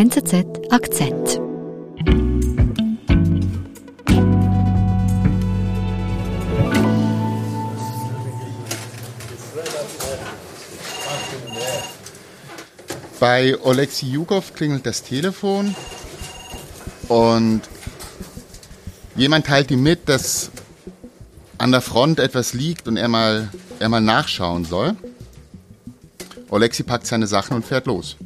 NZZ Akzent. Bei Oleksiy Jugow klingelt das Telefon und jemand teilt ihm mit, dass an der Front etwas liegt und er mal, er mal nachschauen soll. Oleksiy packt seine Sachen und fährt los.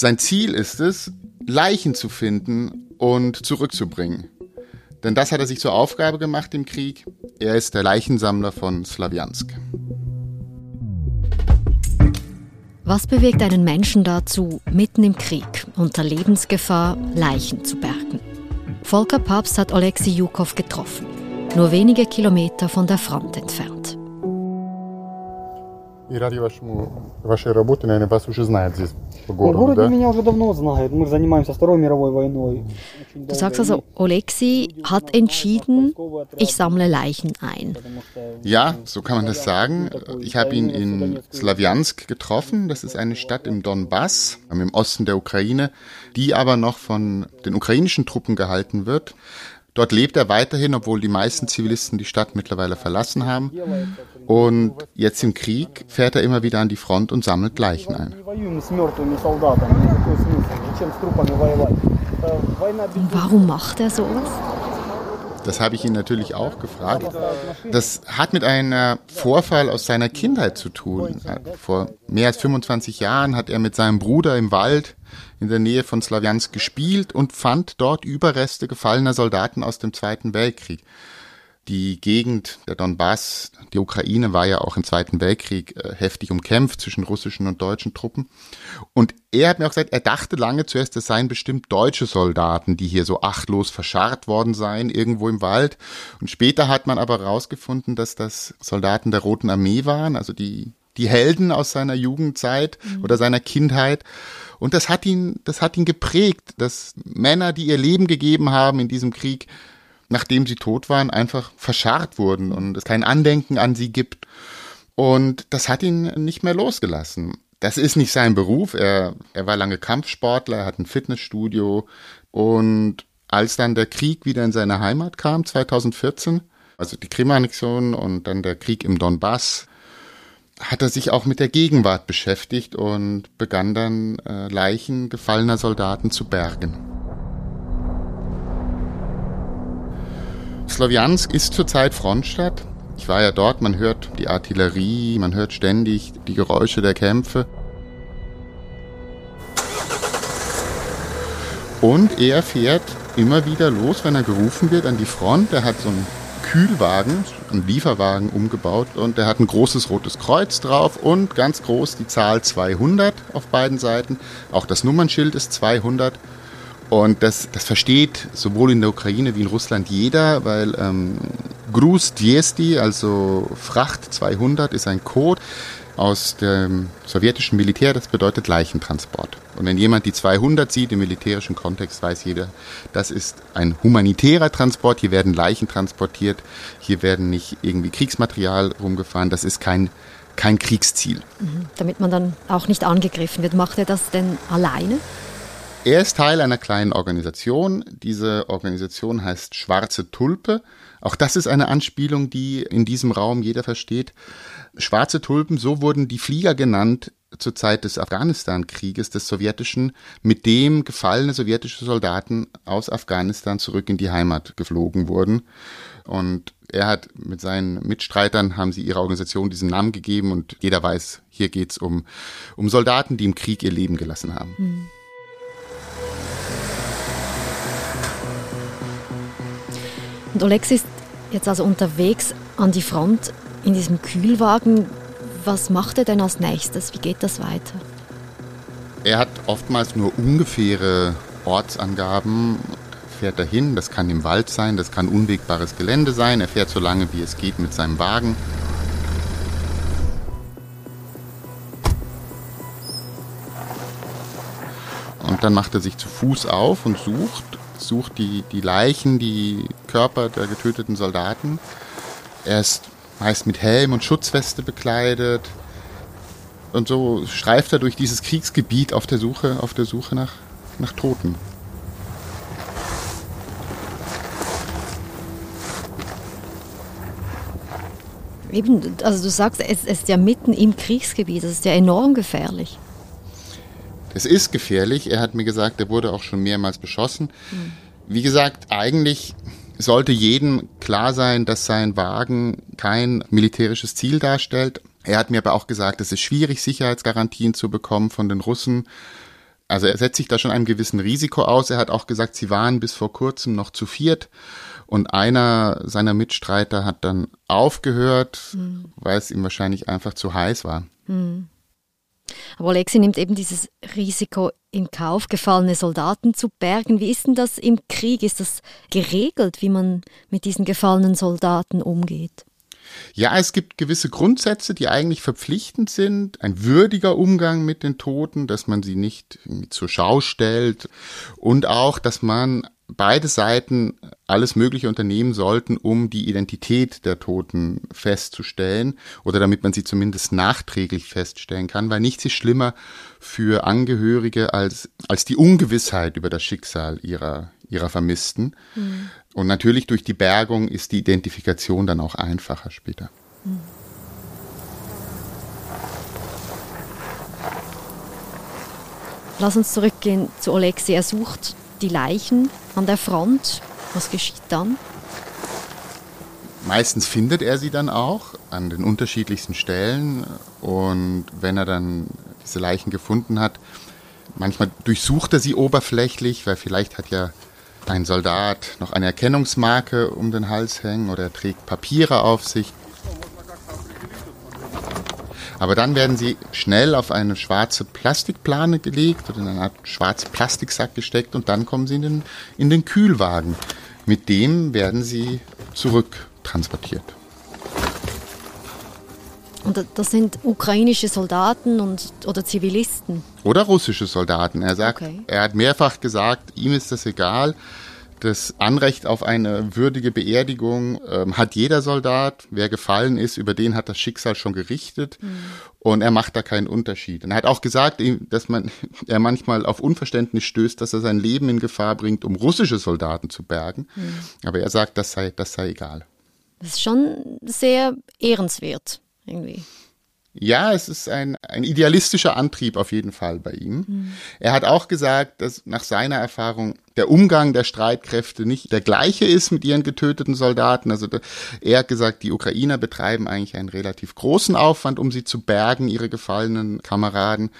Sein Ziel ist es, Leichen zu finden und zurückzubringen. Denn das hat er sich zur Aufgabe gemacht im Krieg. Er ist der Leichensammler von Slawiansk. Was bewegt einen Menschen dazu, mitten im Krieg unter Lebensgefahr Leichen zu bergen? Volker Papst hat Oleksiy Jukow getroffen, nur wenige Kilometer von der Front entfernt И ради вашему, вашей работе, наверное, вас уже знают здесь по В городу, городе да? меня уже давно знают. Мы занимаемся Второй мировой войной. Очень Du долго. sagst also, Oleksiy hat entschieden, ich sammle Leichen ein. Потому что Ja, so kann man das sagen. Ich habe ihn in Slawiansk getroffen. Das ist eine Stadt im Donbass, im Osten der Ukraine, die aber noch von den ukrainischen Truppen gehalten wird. Dort lebt er weiterhin, obwohl die meisten Zivilisten die Stadt mittlerweile verlassen haben. Und jetzt im Krieg fährt er immer wieder an die Front und sammelt Leichen ein. Warum macht er sowas? Das habe ich ihn natürlich auch gefragt. Das hat mit einem Vorfall aus seiner Kindheit zu tun. Vor mehr als 25 Jahren hat er mit seinem Bruder im Wald in der Nähe von Slawiansk gespielt und fand dort Überreste gefallener Soldaten aus dem Zweiten Weltkrieg. Die Gegend der Donbass, die Ukraine war ja auch im Zweiten Weltkrieg äh, heftig umkämpft zwischen russischen und deutschen Truppen. Und er hat mir auch gesagt, er dachte lange zuerst, es seien bestimmt deutsche Soldaten, die hier so achtlos verscharrt worden seien, irgendwo im Wald. Und später hat man aber herausgefunden, dass das Soldaten der Roten Armee waren, also die, die Helden aus seiner Jugendzeit oder seiner Kindheit. Und das hat ihn, das hat ihn geprägt, dass Männer, die ihr Leben gegeben haben in diesem Krieg, nachdem sie tot waren, einfach verscharrt wurden und es kein Andenken an sie gibt. Und das hat ihn nicht mehr losgelassen. Das ist nicht sein Beruf. Er, er war lange Kampfsportler, er hat ein Fitnessstudio. Und als dann der Krieg wieder in seine Heimat kam, 2014, also die Krim-Annexion und dann der Krieg im Donbass, hat er sich auch mit der Gegenwart beschäftigt und begann dann äh, Leichen gefallener Soldaten zu bergen. Slowiansk ist zurzeit Frontstadt. Ich war ja dort, man hört die Artillerie, man hört ständig die Geräusche der Kämpfe. Und er fährt immer wieder los, wenn er gerufen wird, an die Front. Er hat so einen Kühlwagen, einen Lieferwagen umgebaut und er hat ein großes rotes Kreuz drauf und ganz groß die Zahl 200 auf beiden Seiten. Auch das Nummernschild ist 200. Und das, das versteht sowohl in der Ukraine wie in Russland jeder, weil ähm, Gruz 200, also Fracht 200, ist ein Code aus dem sowjetischen Militär, das bedeutet Leichentransport. Und wenn jemand die 200 sieht im militärischen Kontext, weiß jeder, das ist ein humanitärer Transport, hier werden Leichen transportiert, hier werden nicht irgendwie Kriegsmaterial rumgefahren, das ist kein, kein Kriegsziel. Damit man dann auch nicht angegriffen wird. Macht er das denn alleine? Er ist Teil einer kleinen Organisation. Diese Organisation heißt Schwarze Tulpe. Auch das ist eine Anspielung, die in diesem Raum jeder versteht. Schwarze Tulpen, so wurden die Flieger genannt zur Zeit des Afghanistan-Krieges, des sowjetischen, mit dem gefallene sowjetische Soldaten aus Afghanistan zurück in die Heimat geflogen wurden. Und er hat mit seinen Mitstreitern, haben sie ihrer Organisation diesen Namen gegeben und jeder weiß, hier geht's um, um Soldaten, die im Krieg ihr Leben gelassen haben. Und Olex ist jetzt also unterwegs an die Front in diesem Kühlwagen. Was macht er denn als nächstes? Wie geht das weiter? Er hat oftmals nur ungefähre Ortsangaben, fährt dahin, das kann im Wald sein, das kann unwegbares Gelände sein, er fährt so lange wie es geht mit seinem Wagen. Und dann macht er sich zu Fuß auf und sucht, sucht die, die Leichen, die Körper der getöteten Soldaten. Er ist meist mit Helm und Schutzweste bekleidet. Und so streift er durch dieses Kriegsgebiet auf der Suche, auf der Suche nach, nach Toten. Eben, also du sagst, es ist ja mitten im Kriegsgebiet, das ist ja enorm gefährlich. Es ist gefährlich. Er hat mir gesagt, er wurde auch schon mehrmals beschossen. Mhm. Wie gesagt, eigentlich sollte jedem klar sein, dass sein Wagen kein militärisches Ziel darstellt. Er hat mir aber auch gesagt, es ist schwierig, Sicherheitsgarantien zu bekommen von den Russen. Also er setzt sich da schon einem gewissen Risiko aus. Er hat auch gesagt, sie waren bis vor kurzem noch zu viert. Und einer seiner Mitstreiter hat dann aufgehört, mhm. weil es ihm wahrscheinlich einfach zu heiß war. Mhm. Aber Alexi nimmt eben dieses Risiko in Kauf, gefallene Soldaten zu bergen. Wie ist denn das im Krieg? Ist das geregelt, wie man mit diesen gefallenen Soldaten umgeht? Ja, es gibt gewisse Grundsätze, die eigentlich verpflichtend sind. Ein würdiger Umgang mit den Toten, dass man sie nicht zur Schau stellt und auch, dass man beide Seiten alles Mögliche unternehmen sollten, um die Identität der Toten festzustellen oder damit man sie zumindest nachträglich feststellen kann, weil nichts ist schlimmer für Angehörige als, als die Ungewissheit über das Schicksal ihrer, ihrer Vermissten. Mhm. Und natürlich durch die Bergung ist die Identifikation dann auch einfacher später. Mhm. Lass uns zurückgehen zu Alexei. Er sucht die Leichen an der Front. Was geschieht dann? Meistens findet er sie dann auch an den unterschiedlichsten Stellen. Und wenn er dann diese Leichen gefunden hat, manchmal durchsucht er sie oberflächlich, weil vielleicht hat ja ein Soldat noch eine Erkennungsmarke um den Hals hängen oder er trägt Papiere auf sich. Aber dann werden sie schnell auf eine schwarze Plastikplane gelegt oder in eine Art schwarzen Plastiksack gesteckt und dann kommen sie in den, in den Kühlwagen. Mit dem werden sie zurücktransportiert. Und das sind ukrainische Soldaten und, oder Zivilisten? Oder russische Soldaten. Er sagt, okay. er hat mehrfach gesagt, ihm ist das egal. Das Anrecht auf eine würdige Beerdigung ähm, hat jeder Soldat. Wer gefallen ist, über den hat das Schicksal schon gerichtet. Mhm. Und er macht da keinen Unterschied. Und er hat auch gesagt, dass man, er manchmal auf Unverständnis stößt, dass er sein Leben in Gefahr bringt, um russische Soldaten zu bergen. Mhm. Aber er sagt, das sei, das sei egal. Das ist schon sehr ehrenswert, irgendwie. Ja, es ist ein, ein idealistischer Antrieb auf jeden Fall bei ihm. Mhm. Er hat auch gesagt, dass nach seiner Erfahrung der Umgang der Streitkräfte nicht der gleiche ist mit ihren getöteten Soldaten. Also er hat gesagt, die Ukrainer betreiben eigentlich einen relativ großen Aufwand, um sie zu bergen, ihre gefallenen Kameraden.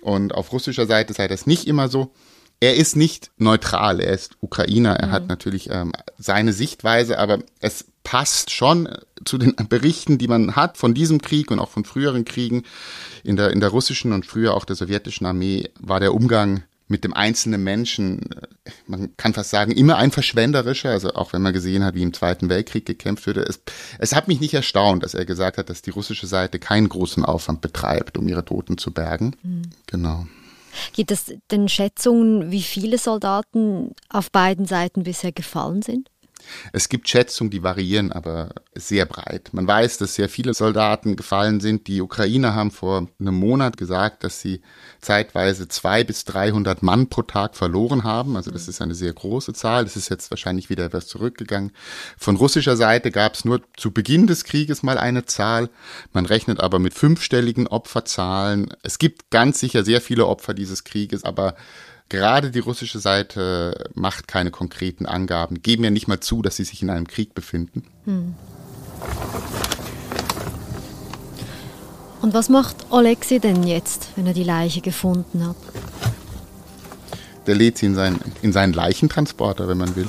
Und auf russischer Seite sei das nicht immer so. Er ist nicht neutral, er ist Ukrainer, er mhm. hat natürlich ähm, seine Sichtweise, aber es passt schon zu den Berichten, die man hat von diesem Krieg und auch von früheren Kriegen. In der, in der russischen und früher auch der sowjetischen Armee war der Umgang mit dem einzelnen Menschen, äh, man kann fast sagen, immer ein verschwenderischer, also auch wenn man gesehen hat, wie im Zweiten Weltkrieg gekämpft wurde. Es, es hat mich nicht erstaunt, dass er gesagt hat, dass die russische Seite keinen großen Aufwand betreibt, um ihre Toten zu bergen. Mhm. Genau. Gibt es denn Schätzungen, wie viele Soldaten auf beiden Seiten bisher gefallen sind? Es gibt Schätzungen, die variieren aber sehr breit. Man weiß, dass sehr viele Soldaten gefallen sind. Die Ukrainer haben vor einem Monat gesagt, dass sie zeitweise zwei bis 300 Mann pro Tag verloren haben. Also das ist eine sehr große Zahl. Das ist jetzt wahrscheinlich wieder etwas zurückgegangen. Von russischer Seite gab es nur zu Beginn des Krieges mal eine Zahl. Man rechnet aber mit fünfstelligen Opferzahlen. Es gibt ganz sicher sehr viele Opfer dieses Krieges, aber Gerade die russische Seite macht keine konkreten Angaben, geben ja nicht mal zu, dass sie sich in einem Krieg befinden. Hm. Und was macht Alexei denn jetzt, wenn er die Leiche gefunden hat? Der lädt sie in, sein, in seinen Leichentransporter, wenn man will.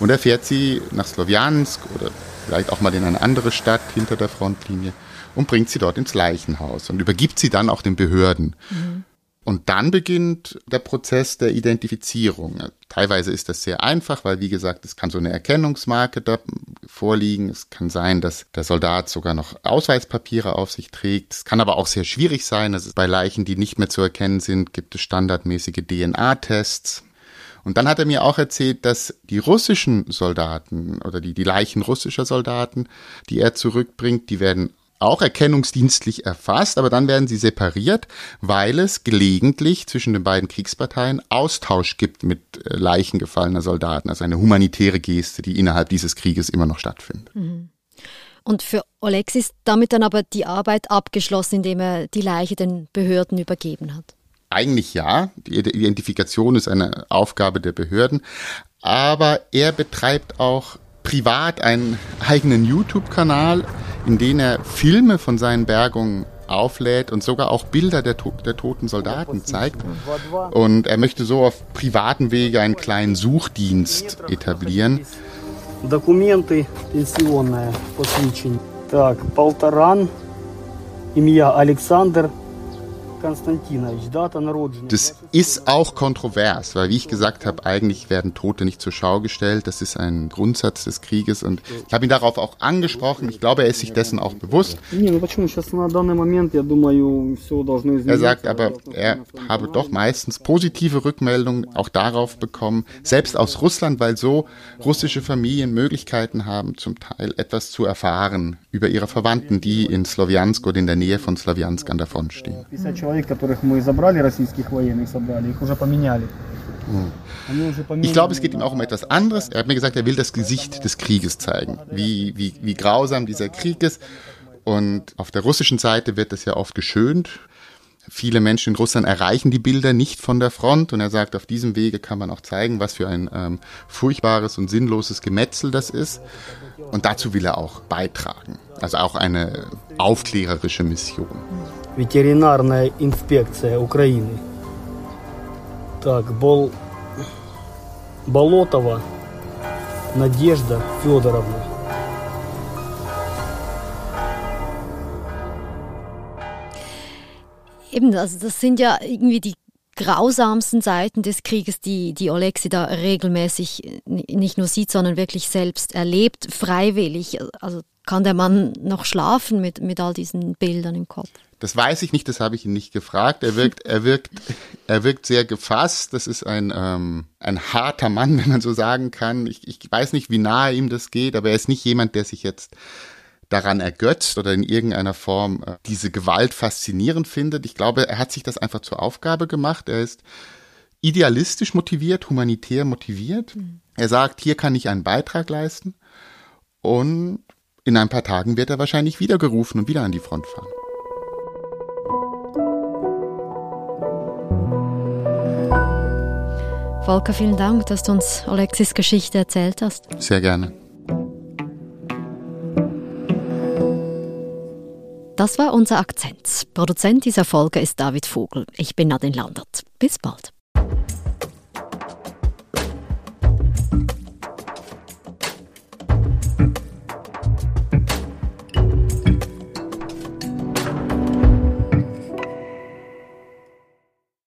Und er fährt sie nach Slowiansk oder vielleicht auch mal in eine andere Stadt hinter der Frontlinie und bringt sie dort ins Leichenhaus und übergibt sie dann auch den Behörden. Mhm. Und dann beginnt der Prozess der Identifizierung. Teilweise ist das sehr einfach, weil wie gesagt, es kann so eine Erkennungsmarke da vorliegen. Es kann sein, dass der Soldat sogar noch Ausweispapiere auf sich trägt. Es kann aber auch sehr schwierig sein. Also bei Leichen, die nicht mehr zu erkennen sind, gibt es standardmäßige DNA-Tests. Und dann hat er mir auch erzählt, dass die russischen Soldaten oder die, die Leichen russischer Soldaten, die er zurückbringt, die werden auch erkennungsdienstlich erfasst, aber dann werden sie separiert, weil es gelegentlich zwischen den beiden Kriegsparteien Austausch gibt mit äh, Leichen gefallener Soldaten, also eine humanitäre Geste, die innerhalb dieses Krieges immer noch stattfindet. Mhm. Und für Olex ist damit dann aber die Arbeit abgeschlossen, indem er die Leiche den Behörden übergeben hat. Eigentlich ja. Die Identifikation ist eine Aufgabe der Behörden. Aber er betreibt auch privat einen eigenen YouTube-Kanal, in dem er Filme von seinen Bergungen auflädt und sogar auch Bilder der, to der toten Soldaten zeigt. Und er möchte so auf privaten Wege einen kleinen Suchdienst etablieren. Документы пенсионное посвящение. Так, Полторан, имя Александр das ist auch kontrovers, weil wie ich gesagt habe, eigentlich werden Tote nicht zur Schau gestellt. Das ist ein Grundsatz des Krieges und ich habe ihn darauf auch angesprochen. Ich glaube, er ist sich dessen auch bewusst. Er sagt aber, er habe doch meistens positive Rückmeldungen auch darauf bekommen, selbst aus Russland, weil so russische Familien Möglichkeiten haben, zum Teil etwas zu erfahren über ihre Verwandten, die in Sloviansk oder in der Nähe von Sloviansk an der Front stehen человек, которых мы забрали, российских военных собрали, их уже поменяли. Ich glaube, es geht ihm auch um etwas anderes. Er hat mir gesagt, er will das Gesicht des Krieges zeigen, wie, wie, wie grausam dieser Krieg ist. Und auf der russischen Seite wird das ja oft geschönt. Viele Menschen in Russland erreichen die Bilder nicht von der Front und er sagt, auf diesem Wege kann man auch zeigen, was für ein ähm, furchtbares und sinnloses Gemetzel das ist. Und dazu will er auch beitragen. Also auch eine aufklärerische Mission. ветеринарная инспекция Украины. Так, Бол... Болотова Надежда Федоровна. Eben, also das sind ja irgendwie die grausamsten Seiten des Krieges, die, die Alexi da regelmäßig nicht nur sieht, sondern wirklich selbst erlebt, freiwillig. Also kann der Mann noch schlafen mit, mit all diesen Bildern im Kopf? Das weiß ich nicht, das habe ich ihn nicht gefragt. Er wirkt, er wirkt, er wirkt sehr gefasst. Das ist ein, ähm, ein harter Mann, wenn man so sagen kann. Ich, ich weiß nicht, wie nahe ihm das geht, aber er ist nicht jemand, der sich jetzt daran ergötzt oder in irgendeiner Form äh, diese Gewalt faszinierend findet. Ich glaube, er hat sich das einfach zur Aufgabe gemacht. Er ist idealistisch motiviert, humanitär motiviert. Mhm. Er sagt, hier kann ich einen Beitrag leisten. Und in ein paar Tagen wird er wahrscheinlich wieder gerufen und wieder an die Front fahren. Volker, vielen Dank, dass du uns Alexis Geschichte erzählt hast. Sehr gerne. Das war unser Akzent. Produzent dieser Folge ist David Vogel. Ich bin Nadine Landert. Bis bald.